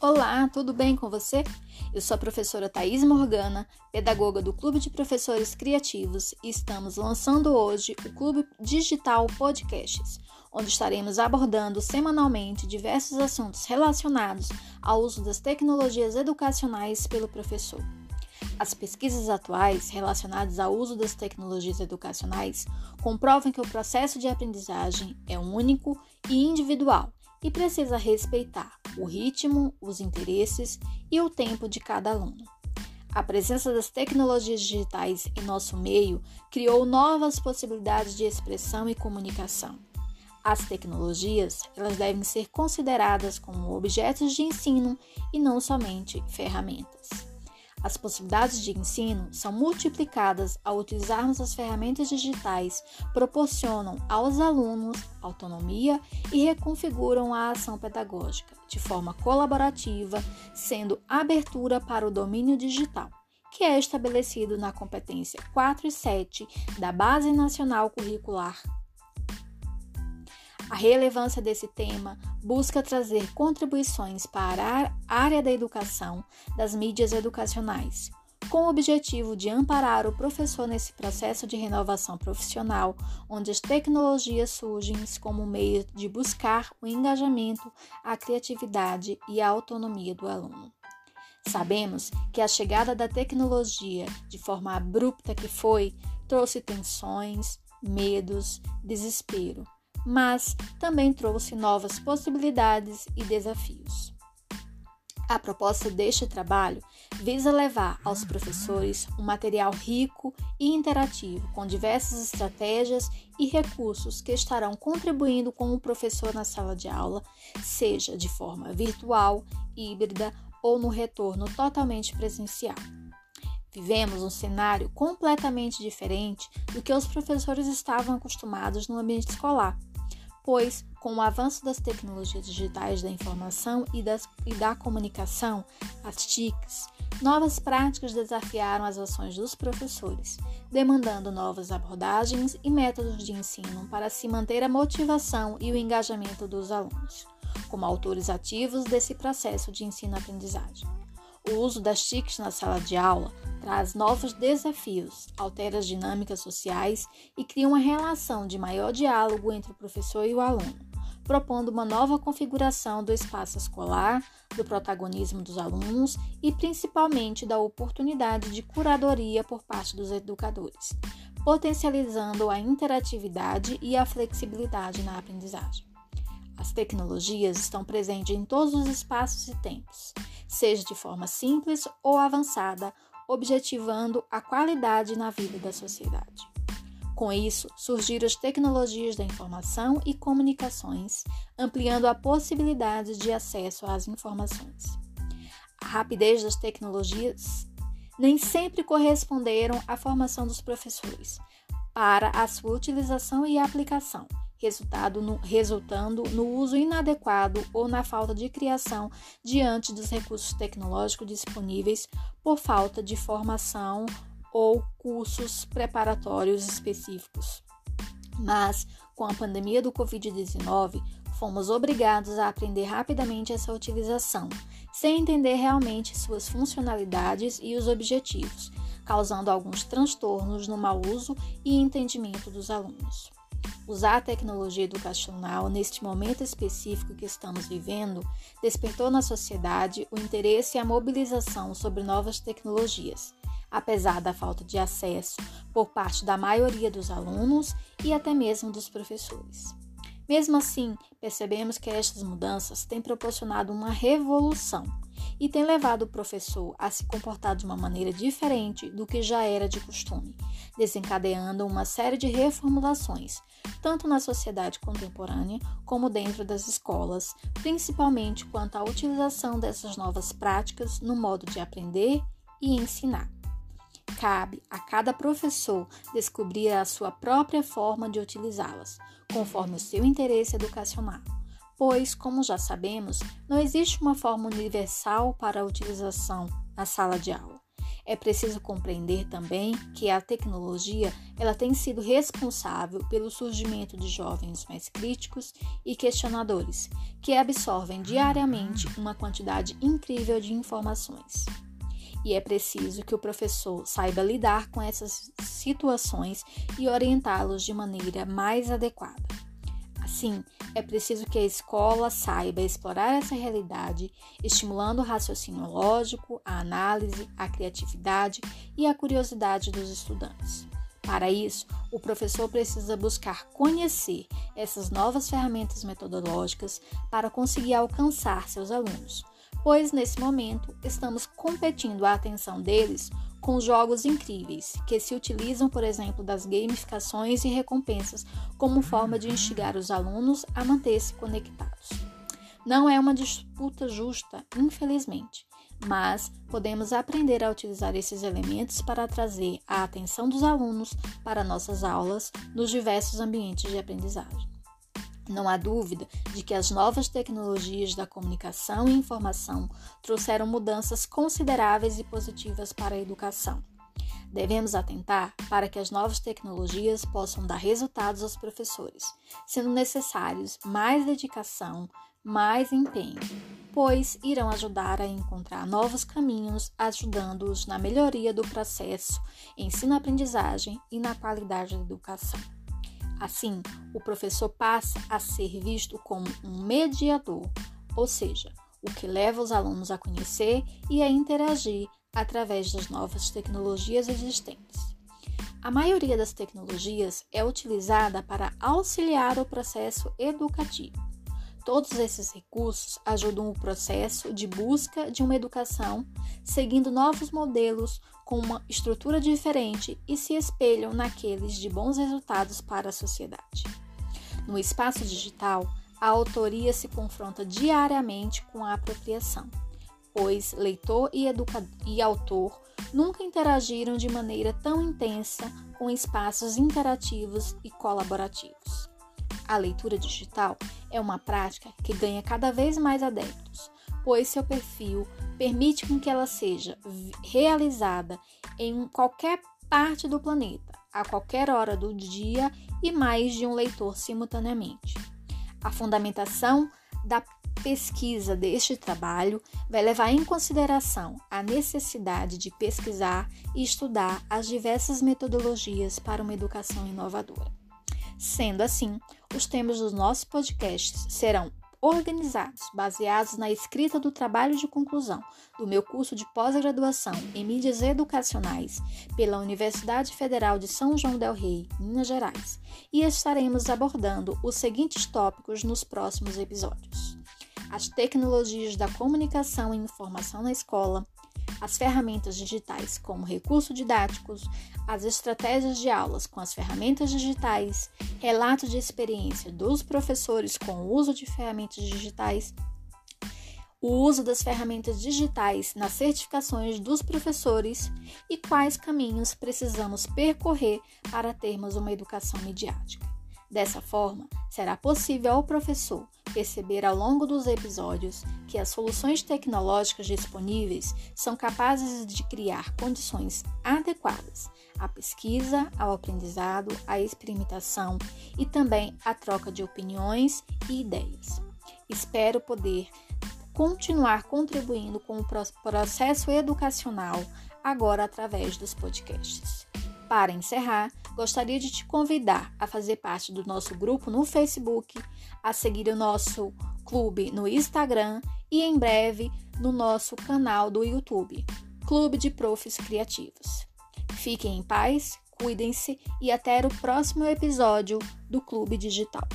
Olá, tudo bem com você? Eu sou a professora Thais Morgana, pedagoga do Clube de Professores Criativos e estamos lançando hoje o Clube Digital Podcasts, onde estaremos abordando semanalmente diversos assuntos relacionados ao uso das tecnologias educacionais pelo professor. As pesquisas atuais relacionadas ao uso das tecnologias educacionais comprovam que o processo de aprendizagem é único e individual e precisa respeitar o ritmo, os interesses e o tempo de cada aluno. A presença das tecnologias digitais em nosso meio criou novas possibilidades de expressão e comunicação. As tecnologias elas devem ser consideradas como objetos de ensino e não somente ferramentas. As possibilidades de ensino são multiplicadas ao utilizarmos as ferramentas digitais, proporcionam aos alunos autonomia e reconfiguram a ação pedagógica de forma colaborativa, sendo abertura para o domínio digital, que é estabelecido na competência 4 e 7 da Base Nacional Curricular a relevância desse tema busca trazer contribuições para a área da educação das mídias educacionais, com o objetivo de amparar o professor nesse processo de renovação profissional, onde as tecnologias surgem como meio de buscar o engajamento, a criatividade e a autonomia do aluno. Sabemos que a chegada da tecnologia, de forma abrupta que foi, trouxe tensões, medos, desespero mas também trouxe novas possibilidades e desafios. A proposta deste trabalho visa levar aos professores um material rico e interativo, com diversas estratégias e recursos que estarão contribuindo com o professor na sala de aula, seja de forma virtual, híbrida ou no retorno totalmente presencial. Vivemos um cenário completamente diferente do que os professores estavam acostumados no ambiente escolar pois, com o avanço das tecnologias digitais da informação e, das, e da comunicação, as TICs, novas práticas desafiaram as ações dos professores, demandando novas abordagens e métodos de ensino para se manter a motivação e o engajamento dos alunos, como autores ativos desse processo de ensino-aprendizagem. O uso das TICs na sala de aula traz novos desafios, altera as dinâmicas sociais e cria uma relação de maior diálogo entre o professor e o aluno, propondo uma nova configuração do espaço escolar, do protagonismo dos alunos e principalmente da oportunidade de curadoria por parte dos educadores, potencializando a interatividade e a flexibilidade na aprendizagem. As tecnologias estão presentes em todos os espaços e tempos, seja de forma simples ou avançada, objetivando a qualidade na vida da sociedade. Com isso, surgiram as tecnologias da informação e comunicações, ampliando a possibilidade de acesso às informações. A rapidez das tecnologias nem sempre corresponderam à formação dos professores para a sua utilização e aplicação, resultado no, resultando no uso inadequado ou na falta de criação diante dos recursos tecnológicos disponíveis por falta de formação ou cursos preparatórios específicos. Mas, com a pandemia do Covid-19, fomos obrigados a aprender rapidamente essa utilização, sem entender realmente suas funcionalidades e os objetivos, causando alguns transtornos no mau uso e entendimento dos alunos. Usar a tecnologia educacional neste momento específico que estamos vivendo despertou na sociedade o interesse e a mobilização sobre novas tecnologias, apesar da falta de acesso por parte da maioria dos alunos e até mesmo dos professores. Mesmo assim, percebemos que estas mudanças têm proporcionado uma revolução e têm levado o professor a se comportar de uma maneira diferente do que já era de costume, desencadeando uma série de reformulações, tanto na sociedade contemporânea como dentro das escolas, principalmente quanto à utilização dessas novas práticas no modo de aprender e ensinar. Cabe a cada professor descobrir a sua própria forma de utilizá-las, conforme o seu interesse educacional, pois, como já sabemos, não existe uma forma universal para a utilização na sala de aula. É preciso compreender também que a tecnologia ela tem sido responsável pelo surgimento de jovens mais críticos e questionadores, que absorvem diariamente uma quantidade incrível de informações. E é preciso que o professor saiba lidar com essas situações e orientá-los de maneira mais adequada. Assim, é preciso que a escola saiba explorar essa realidade, estimulando o raciocínio lógico, a análise, a criatividade e a curiosidade dos estudantes. Para isso, o professor precisa buscar conhecer essas novas ferramentas metodológicas para conseguir alcançar seus alunos, pois nesse momento estamos competindo a atenção deles com jogos incríveis, que se utilizam, por exemplo, das gamificações e recompensas como forma de instigar os alunos a manter-se conectados. Não é uma disputa justa, infelizmente, mas podemos aprender a utilizar esses elementos para trazer a atenção dos alunos para nossas aulas nos diversos ambientes de aprendizagem. Não há dúvida de que as novas tecnologias da comunicação e informação trouxeram mudanças consideráveis e positivas para a educação. Devemos atentar para que as novas tecnologias possam dar resultados aos professores, sendo necessários mais dedicação, mais empenho, pois irão ajudar a encontrar novos caminhos, ajudando-os na melhoria do processo ensino-aprendizagem e na qualidade da educação. Assim, o professor passa a ser visto como um mediador, ou seja, o que leva os alunos a conhecer e a interagir através das novas tecnologias existentes. A maioria das tecnologias é utilizada para auxiliar o processo educativo. Todos esses recursos ajudam o processo de busca de uma educação, seguindo novos modelos com uma estrutura diferente e se espelham naqueles de bons resultados para a sociedade. No espaço digital, a autoria se confronta diariamente com a apropriação, pois leitor e, e autor nunca interagiram de maneira tão intensa com espaços interativos e colaborativos. A leitura digital é uma prática que ganha cada vez mais adeptos, pois seu perfil permite com que ela seja realizada em qualquer parte do planeta, a qualquer hora do dia e mais de um leitor simultaneamente. A fundamentação da pesquisa deste trabalho vai levar em consideração a necessidade de pesquisar e estudar as diversas metodologias para uma educação inovadora. Sendo assim, os temas dos nossos podcasts serão organizados, baseados na escrita do trabalho de conclusão do meu curso de pós-graduação em mídias educacionais pela Universidade Federal de São João del Rei, Minas Gerais, e estaremos abordando os seguintes tópicos nos próximos episódios: as tecnologias da comunicação e informação na escola, as ferramentas digitais como recursos didáticos, as estratégias de aulas com as ferramentas digitais, relatos de experiência dos professores com o uso de ferramentas digitais, o uso das ferramentas digitais nas certificações dos professores e quais caminhos precisamos percorrer para termos uma educação midiática. Dessa forma, será possível ao professor perceber ao longo dos episódios que as soluções tecnológicas disponíveis são capazes de criar condições adequadas à pesquisa, ao aprendizado, à experimentação e também à troca de opiniões e ideias. Espero poder continuar contribuindo com o processo educacional agora através dos podcasts. Para encerrar, gostaria de te convidar a fazer parte do nosso grupo no Facebook, a seguir o nosso clube no Instagram e em breve no nosso canal do YouTube, Clube de Profs Criativos. Fiquem em paz, cuidem-se e até o próximo episódio do Clube Digital.